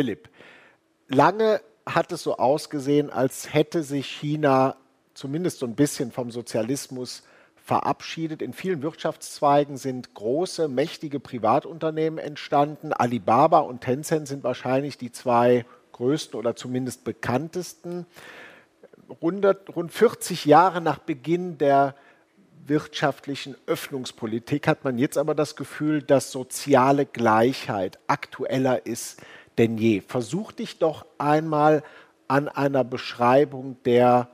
Philipp, lange hat es so ausgesehen, als hätte sich China zumindest so ein bisschen vom Sozialismus verabschiedet. In vielen Wirtschaftszweigen sind große, mächtige Privatunternehmen entstanden. Alibaba und Tencent sind wahrscheinlich die zwei größten oder zumindest bekanntesten. Rund, rund 40 Jahre nach Beginn der wirtschaftlichen Öffnungspolitik hat man jetzt aber das Gefühl, dass soziale Gleichheit aktueller ist denn je. Versuch dich doch einmal an einer Beschreibung der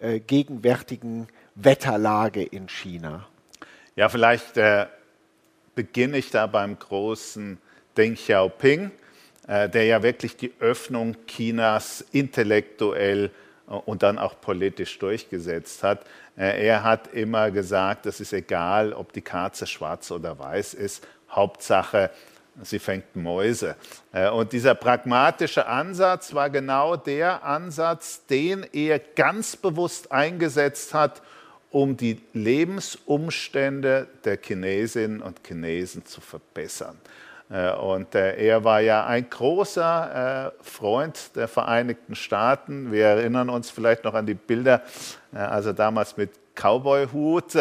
äh, gegenwärtigen Wetterlage in China. Ja, vielleicht äh, beginne ich da beim großen Deng Xiaoping, äh, der ja wirklich die Öffnung Chinas intellektuell äh, und dann auch politisch durchgesetzt hat. Äh, er hat immer gesagt, es ist egal, ob die Katze schwarz oder weiß ist, Hauptsache, sie fängt Mäuse. Äh, und dieser pragmatische Ansatz war genau der Ansatz, den er ganz bewusst eingesetzt hat, um die Lebensumstände der Chinesinnen und Chinesen zu verbessern. Äh, und äh, er war ja ein großer Freund der Vereinigten Staaten. Wir erinnern uns vielleicht noch an die Bilder, als er damals mit Cowboy-Hut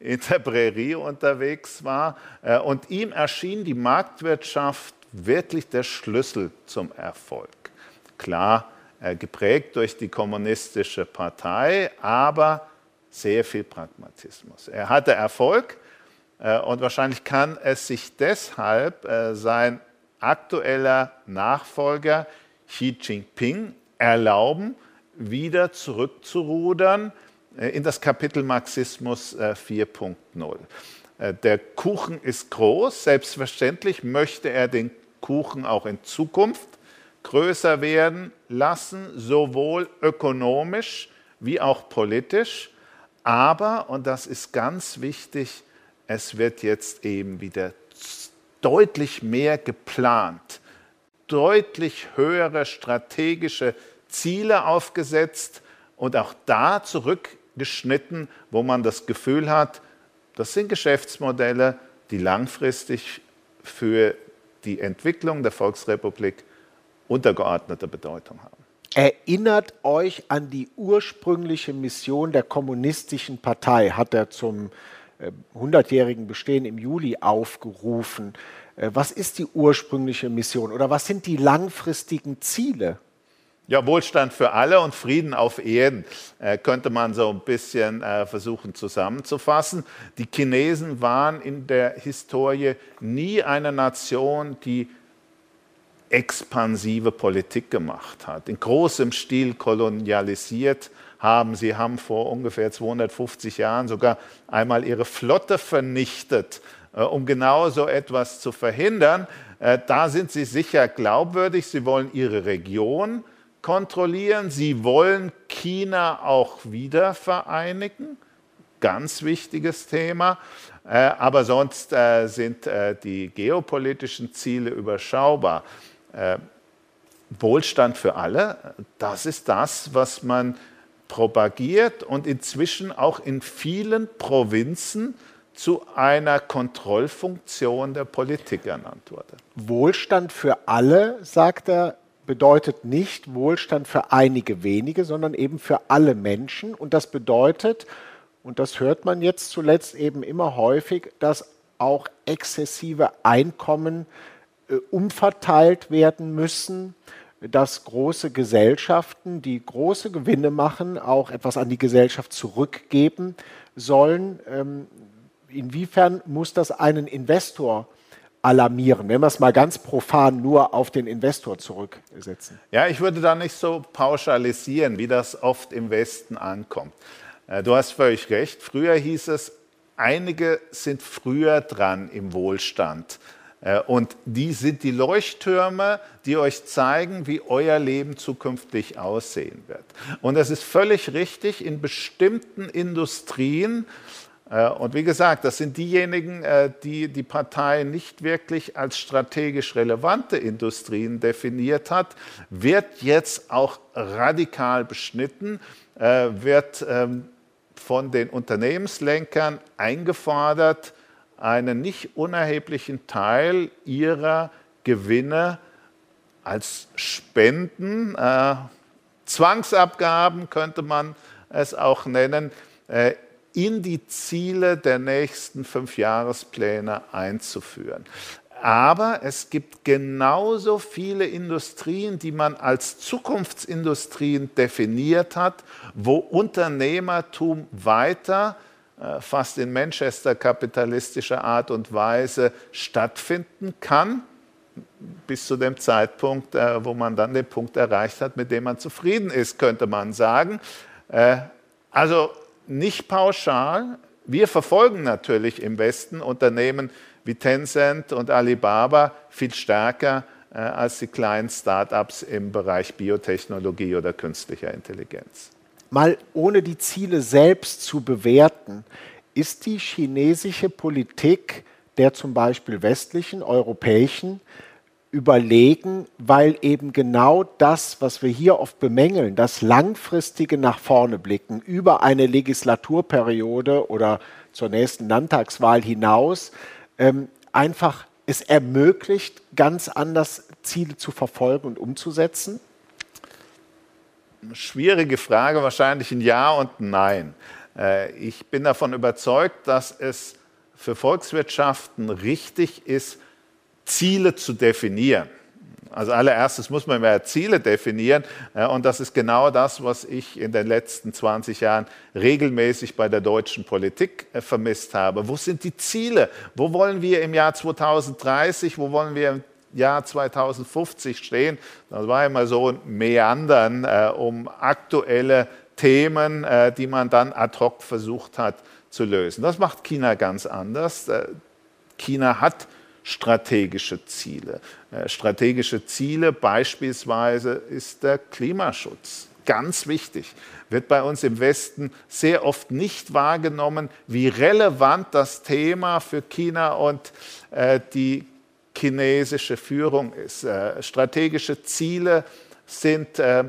in der Prärie unterwegs war. Äh, und ihm erschien die Marktwirtschaft wirklich der Schlüssel zum Erfolg. Klar, äh, geprägt durch die kommunistische Partei, aber sehr viel Pragmatismus. Er hatte Erfolg äh, und wahrscheinlich kann es sich deshalb sein aktueller Nachfolger Xi Jinping erlauben, wieder zurückzurudern in das Kapitel Marxismus 4.0. Äh, äh, der Kuchen ist groß, selbstverständlich möchte er den Kuchen auch in Zukunft größer werden lassen, sowohl ökonomisch wie auch politisch. Aber, und das ist ganz wichtig, es wird jetzt eben wieder deutlich mehr geplant, deutlich höhere strategische Ziele aufgesetzt und auch da zurück geschnitten, wo man das Gefühl hat, das sind Geschäftsmodelle, die langfristig für die Entwicklung der Volksrepublik untergeordnete Bedeutung haben. Erinnert euch an die ursprüngliche Mission der Kommunistischen Partei, hat er zum 100-jährigen äh, Bestehen im Juli aufgerufen. Äh, was ist die ursprüngliche Mission oder was sind die langfristigen Ziele? Ja, Wohlstand für alle und Frieden auf Erden äh, könnte man so ein bisschen äh, versuchen zusammenzufassen. Die Chinesen waren in der Historie nie eine Nation, die expansive Politik gemacht hat, in großem Stil kolonialisiert haben. Sie haben vor ungefähr 250 Jahren sogar einmal ihre Flotte vernichtet, äh, um genau so etwas zu verhindern. Äh, da sind sie sicher glaubwürdig. Sie wollen ihre Region kontrollieren. Sie wollen China auch wieder vereinigen. Ganz wichtiges Thema. Äh, aber sonst äh, sind äh, die geopolitischen Ziele überschaubar. Wohlstand für alle, das ist das, was man propagiert und inzwischen auch in vielen Provinzen zu einer Kontrollfunktion der Politik ernannt wurde. Wohlstand für alle, sagt er, bedeutet nicht Wohlstand für einige wenige, sondern eben für alle Menschen. Und das bedeutet, und das hört man jetzt zuletzt eben immer häufig, dass auch exzessive Einkommen äh, umverteilt werden müssen, dass große Gesellschaften, die große Gewinne machen, auch etwas an die Gesellschaft zurückgeben sollen. Ähm, inwiefern muss das einen Investor alarmieren, wenn wir es mal ganz profan nur auf den Investor zurücksetzen? Ja, ich würde da nicht so pauschalisieren, wie das oft im Westen ankommt. Äh, du hast völlig recht. Früher hieß es, einige sind früher dran im Wohlstand. Äh, und die sind die Leuchttürme, die euch zeigen, wie euer Leben zukünftig aussehen wird. Und das ist völlig richtig. In bestimmten Industrien und wie gesagt, das sind diejenigen, äh, die die Partei nicht wirklich als strategisch relevante Industrien definiert hat, wird jetzt auch radikal beschnitten, äh, wird ähm, von den Unternehmenslenkern eingefordert, einen nicht unerheblichen Teil ihrer Gewinne als Spenden, äh, Zwangsabgaben könnte man es auch nennen, äh, in die Ziele der nächsten fünf Jahrespläne einzuführen. Aber es gibt genauso viele Industrien, die man als Zukunftsindustrien definiert hat, wo Unternehmertum weiter äh, fast in Manchester kapitalistischer Art und Weise stattfinden kann, bis zu dem Zeitpunkt, äh, wo man dann den Punkt erreicht hat, mit dem man zufrieden ist, könnte man sagen. Äh, also nicht pauschal. Wir verfolgen natürlich im Westen Unternehmen wie Tencent und Alibaba viel stärker als die kleinen Start-ups im Bereich Biotechnologie oder künstlicher Intelligenz mal ohne die Ziele selbst zu bewerten, ist die chinesische Politik der zum Beispiel westlichen, europäischen überlegen, weil eben genau das, was wir hier oft bemängeln, das langfristige nach vorne blicken über eine Legislaturperiode oder zur nächsten Landtagswahl hinaus, ähm, einfach es ermöglicht, ganz anders Ziele zu verfolgen und umzusetzen? schwierige Frage, wahrscheinlich ein Ja und ein Nein. Äh, ich bin davon überzeugt, dass es für Volkswirtschaften richtig ist, Ziele zu definieren. Also allererstes muss man ja Ziele definieren und das ist genau das, was ich in den letzten 20 Jahren regelmäßig bei der deutschen Politik äh, vermisst habe. Wo sind die Ziele? Wo wollen wir im Jahr 2030? Wo wollen wir im Jahr 2050 stehen. Das war immer so ein Meandern äh, um aktuelle Themen, äh, die man dann ad hoc versucht hat zu lösen. Das macht China ganz anders. China hat strategische Ziele. Äh, strategische Ziele beispielsweise ist der Klimaschutz. Ganz wichtig. Wird bei uns im Westen sehr oft nicht wahrgenommen, wie relevant das Thema für China und äh, die chinesische Führung ist. Äh, strategische Ziele sind äh,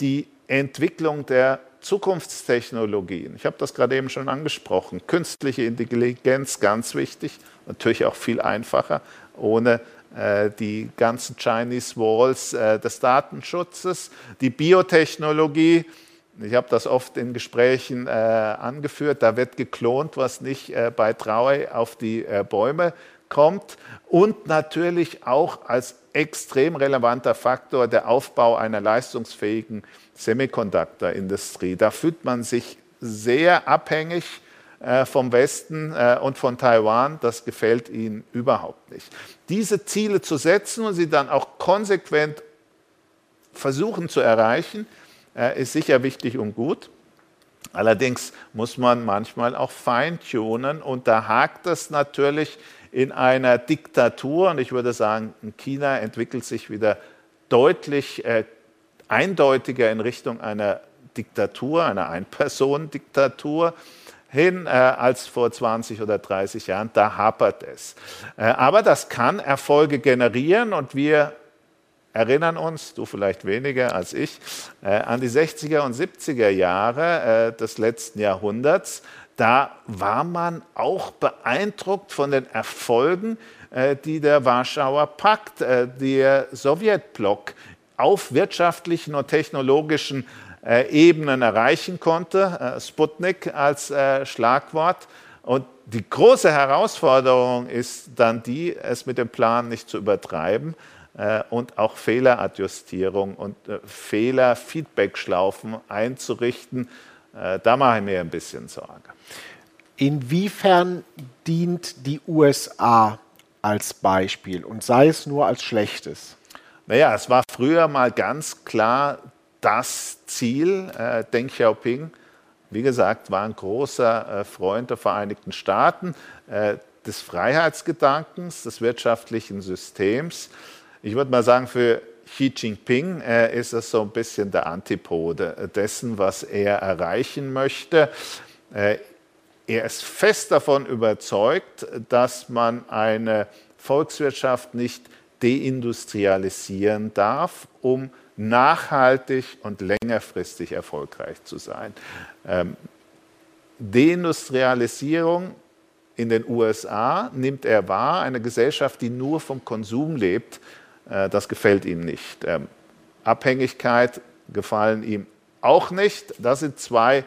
die Entwicklung der Zukunftstechnologien. Ich habe das gerade eben schon angesprochen. Künstliche Intelligenz, ganz wichtig, natürlich auch viel einfacher, ohne äh, die ganzen Chinese Walls des Datenschutzes. Die Biotechnologie, ich habe das oft in Gesprächen angeführt, da wird geklont, was nicht bei Trauer auf die Bäume kommt und natürlich auch als extrem relevanter Faktor der Aufbau einer leistungsfähigen Semiconductor-Industrie. Da fühlt man sich sehr abhängig äh, vom Westen äh, und von Taiwan. Das gefällt ihnen überhaupt nicht. Diese Ziele zu setzen und sie dann auch konsequent versuchen zu erreichen, äh, ist sicher wichtig und gut. Allerdings muss man manchmal auch feintunen und da hakt es natürlich in einer Diktatur, und ich würde sagen, China entwickelt sich wieder deutlich äh, eindeutiger in Richtung einer Diktatur, einer Ein-Personen-Diktatur hin äh, als vor 20 oder 30 Jahren. Da hapert es. Äh, aber das kann Erfolge generieren und wir erinnern uns, du vielleicht weniger als ich, äh, an die 60er und 70er Jahre äh, des letzten Jahrhunderts, da war man auch beeindruckt von den Erfolgen, äh, die der Warschauer Pakt, äh, der Sowjetblock auf wirtschaftlichen und technologischen äh, Ebenen erreichen konnte. Sputnik als Schlagwort. Und die große Herausforderung ist dann die, es mit dem Plan nicht zu übertreiben und auch Fehleradjustierung und Fehler-Feedback-Schlaufen einzurichten. Da mache ich mir ein bisschen Sorge. Inwiefern dient die USA als Beispiel und sei es nur als schlechtes? Naja, es war früher mal ganz klar das Ziel. Äh, Deng Xiaoping, wie gesagt, war ein großer äh, Freund der Vereinigten Staaten, äh, des Freiheitsgedankens, des wirtschaftlichen Systems. Ich würde mal sagen, für Xi Jinping äh, ist es so ein bisschen der Antipode dessen, was er erreichen möchte. Äh, er ist fest davon überzeugt, dass man eine Volkswirtschaft nicht deindustrialisieren darf, um nachhaltig und längerfristig erfolgreich zu sein. Ähm, Deindustrialisierung in den USA nimmt er wahr, eine Gesellschaft, die nur vom Konsum lebt, äh, das gefällt ihm nicht. Ähm, Abhängigkeit gefallen ihm auch nicht. Das sind zwei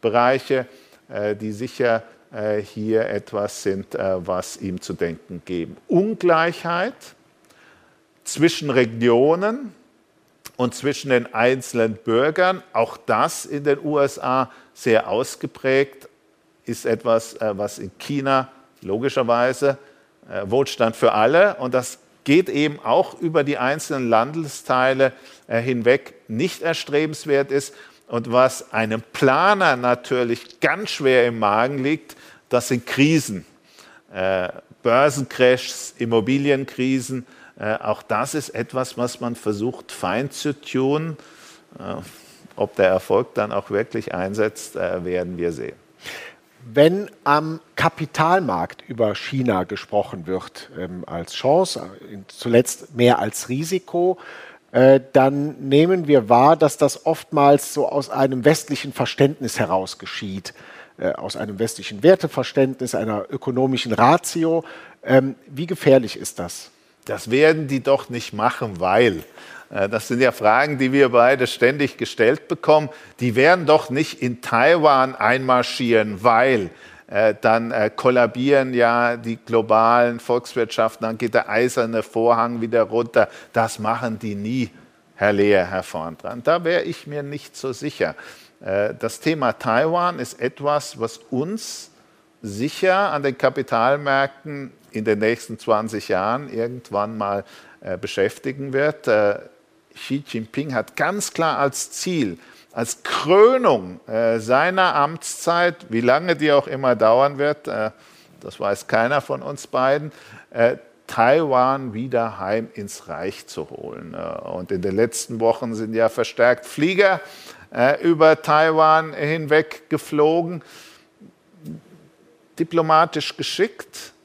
Bereiche, äh, die sicher äh, hier etwas sind, was ihm zu denken geben. Ungleichheit zwischen Regionen und zwischen den einzelnen Bürgern, auch das in den USA sehr ausgeprägt, ist etwas, was in China logischerweise Wohlstand für alle und das geht eben auch über die einzelnen Landesteile äh, hinweg nicht erstrebenswert ist. Und was einem Planer natürlich ganz schwer im Magen liegt, das sind Krisen. Äh, Börsencrashs, Immobilienkrisen, äh, auch das ist etwas, was man versucht fein zu tun. ob der Erfolg dann auch wirklich einsetzt, werden wir sehen wenn am Kapitalmarkt über China gesprochen wird ähm, als Chance, äh, zuletzt mehr als Risiko, äh, dann nehmen wir wahr, dass das oftmals so aus einem westlichen Verständnis heraus geschieht, äh, aus einem westlichen Werteverständnis, einer ökonomischen Ratio. Ähm, wie gefährlich ist das? Das werden die doch nicht machen, weil äh, das sind ja Fragen, die wir beide ständig gestellt bekommen. Die werden doch nicht in Taiwan einmarschieren, weil äh, dann äh, kollabieren ja die globalen Volkswirtschaften, dann geht der eiserne Vorhang wieder runter. Das machen die nie, Herr Lehr, Herr Vorndran. Da wäre ich mir nicht so sicher. Das Thema Taiwan ist etwas, was uns sicher an den Kapitalmärkten in den nächsten 20 Jahren irgendwann mal beschäftigen wird. Xi Jinping hat ganz klar als Ziel, als Krönung äh, seiner Amtszeit, wie lange die auch immer dauern wird, äh, das weiß keiner von uns beiden, äh, Taiwan wieder heim ins Reich zu holen. Äh, und in den letzten Wochen sind ja verstärkt Flieger äh, über Taiwan hinweg geflogen. Diplomatisch geschickt äh,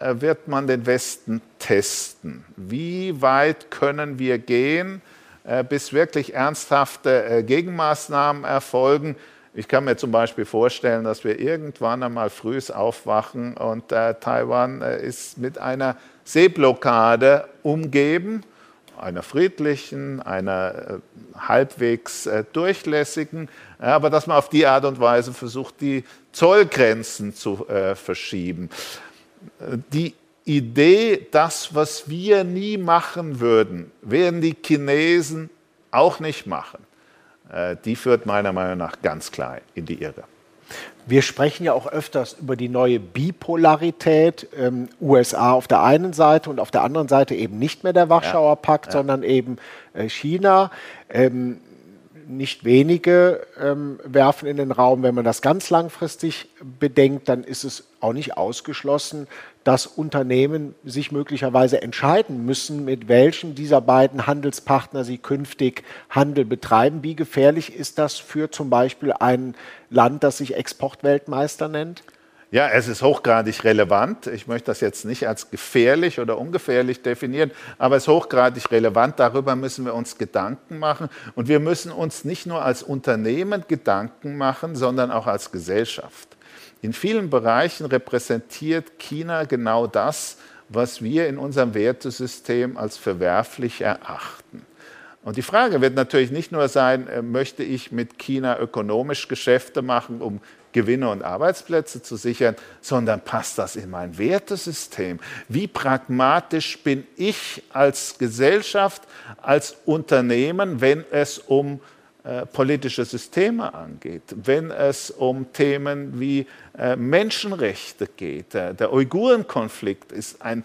wird man den Westen testen. Wie weit können wir gehen? Äh, bis wirklich ernsthafte äh, Gegenmaßnahmen erfolgen. Ich kann mir zum Beispiel vorstellen, dass wir irgendwann einmal frühs aufwachen und äh, Taiwan äh, ist mit einer Seeblockade umgeben, einer friedlichen, einer äh, halbwegs äh, durchlässigen, aber dass man auf die Art und Weise versucht, die Zollgrenzen zu verschieben. Die Idee, das, was wir nie machen würden, werden die Chinesen auch nicht machen. Äh, die führt meiner Meinung nach ganz klar in die Irre. Wir sprechen ja auch öfters über die neue Bipolarität, ähm, USA auf der einen Seite und auf der anderen Seite eben nicht mehr der Warschauer Pakt, ja, ja. sondern eben äh, China. Ähm, nicht wenige ähm, werfen in den Raum, wenn man das ganz langfristig bedenkt, dann ist es auch nicht ausgeschlossen, dass Unternehmen sich möglicherweise entscheiden müssen, mit welchen dieser beiden Handelspartner sie künftig Handel betreiben. Wie gefährlich ist das für zum Beispiel ein Land, das sich Exportweltmeister nennt? Ja, es ist hochgradig relevant. Ich möchte das jetzt nicht als gefährlich oder ungefährlich definieren, aber es ist hochgradig relevant. Darüber müssen wir uns Gedanken machen. Und wir müssen uns nicht nur als Unternehmen Gedanken machen, sondern auch als Gesellschaft. In vielen Bereichen repräsentiert China genau das, was wir in unserem Wertesystem als verwerflich erachten. Und die Frage wird natürlich nicht nur sein, äh, möchte ich mit China ökonomisch Geschäfte machen, um Gewinne und Arbeitsplätze zu sichern, sondern passt das in mein Wertesystem? Wie pragmatisch bin ich als Gesellschaft, als Unternehmen, wenn es um äh, politische Systeme angeht, wenn es um Themen wie äh, Menschenrechte geht. Äh, der Uigurenkonflikt ist ein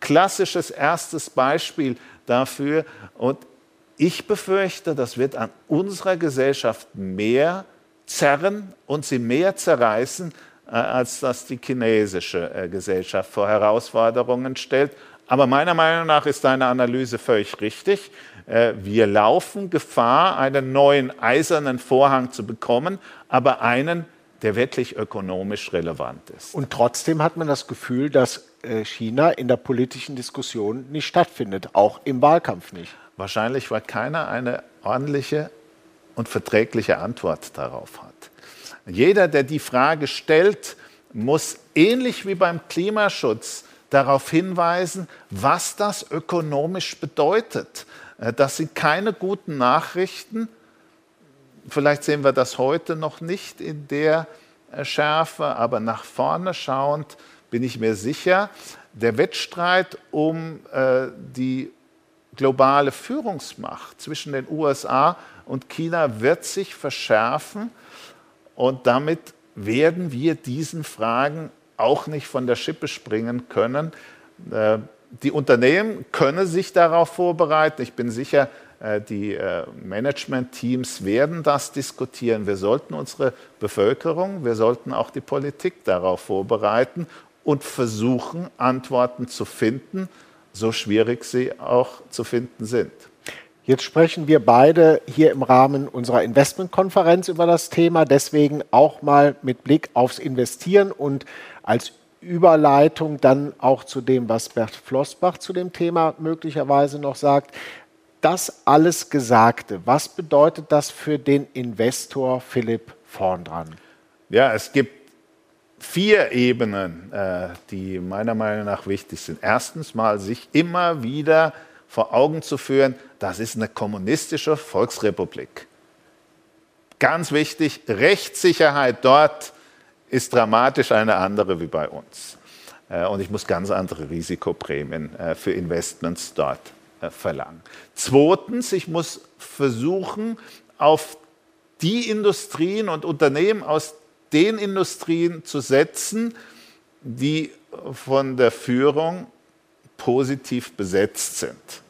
klassisches erstes Beispiel dafür. Und ich befürchte, das wird an unserer Gesellschaft mehr zerren und sie mehr zerreißen, als das die chinesische Gesellschaft vor Herausforderungen stellt. Aber meiner Meinung nach ist deine Analyse völlig richtig. Äh, wir laufen Gefahr, einen neuen eisernen Vorhang zu bekommen, aber einen, der wirklich ökonomisch relevant ist. Und trotzdem hat man das Gefühl, dass äh, China in der politischen Diskussion nicht stattfindet, auch im Wahlkampf nicht. Wahrscheinlich, weil keiner eine ordentliche und verträgliche Antwort darauf hat. Jeder, der die Frage stellt, muss ähnlich wie beim Klimaschutz darauf hinweisen, was das ökonomisch bedeutet. Äh, das sind keine guten Nachrichten. Vielleicht sehen wir das heute noch nicht in der äh, Schärfe, aber nach vorne schauend bin ich mir sicher, der Wettstreit um äh, die globale Führungsmacht zwischen den USA und China wird sich verschärfen und damit werden wir diesen Fragen auch nicht von der Schippe springen können. Äh, die Unternehmen können sich darauf vorbereiten. Ich bin sicher, äh, die äh, Management-Teams werden das diskutieren. Wir sollten unsere Bevölkerung, wir sollten auch die Politik darauf vorbereiten und versuchen, Antworten zu finden, so schwierig sie auch zu finden sind. Jetzt sprechen wir beide hier im Rahmen unserer Investmentkonferenz über das Thema, deswegen auch mal mit Blick aufs Investieren und als Überleitung dann auch zu dem, was Bert Flossbach zu dem Thema möglicherweise noch sagt. Das alles Gesagte, was bedeutet das für den Investor Philipp vorn dran? Ja, es gibt vier Ebenen, äh, die meiner Meinung nach wichtig sind. Erstens mal sich immer wieder vor Augen zu führen, das ist eine kommunistische Volksrepublik. Ganz wichtig, Rechtssicherheit dort ist dramatisch eine andere wie bei uns. Äh, und ich muss ganz andere Risikoprämien äh, für Investments dort äh, verlangen. Zweitens, ich muss versuchen, auf die Industrien und Unternehmen aus den Industrien zu setzen, die von der Führung positiv besetzt sind.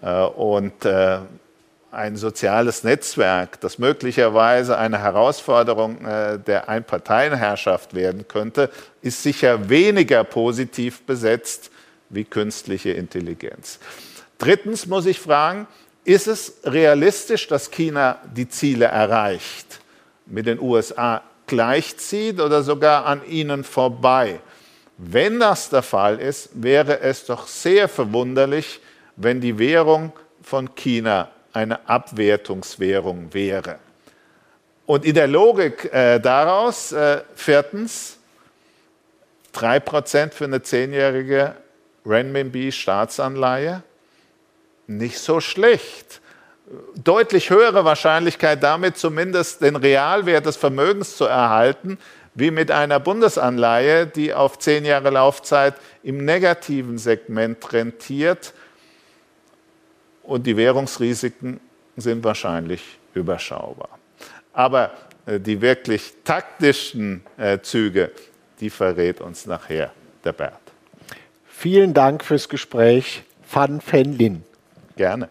Und ein soziales Netzwerk, das möglicherweise eine Herausforderung äh, der Einparteienherrschaft werden könnte, ist sicher weniger positiv besetzt wie künstliche Intelligenz. Drittens muss ich fragen, ist es realistisch, dass China die Ziele erreicht, mit den USA gleichzieht oder sogar an ihnen vorbei? Wenn das der Fall ist, wäre es doch sehr verwunderlich, wenn die Währung von China eine Abwertungswährung wäre. Und in der Logik äh, daraus, äh, viertens, 3% für eine zehnjährige Renminbi-Staatsanleihe, nicht so schlecht. Deutlich höhere Wahrscheinlichkeit damit zumindest den Realwert des Vermögens zu erhalten, wie mit einer Bundesanleihe, die auf zehn Jahre Laufzeit im negativen Segment rentiert und die Währungsrisiken sind wahrscheinlich überschaubar. Aber äh, die wirklich taktischen äh, Züge, die verrät uns nachher der Bert. Vielen Dank fürs Gespräch, Fan Fen Lin. Gerne.